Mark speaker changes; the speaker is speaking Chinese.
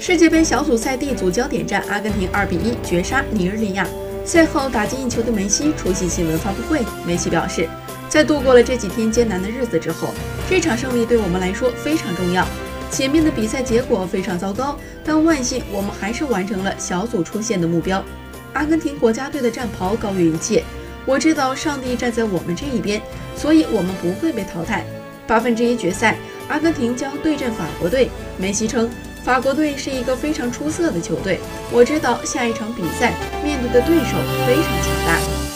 Speaker 1: 世界杯小组赛 D 组焦点战，阿根廷2比1绝杀尼日利亚。赛后打进一球的梅西出席新闻发布会，梅西表示，在度过了这几天艰难的日子之后，这场胜利对我们来说非常重要。前面的比赛结果非常糟糕，但万幸我们还是完成了小组出线的目标。阿根廷国家队的战袍高于一切，我知道上帝站在我们这一边，所以我们不会被淘汰。八分之一决赛，阿根廷将对阵法国队。梅西称，法国队是一个非常出色的球队。我知道下一场比赛面对的对手非常强大。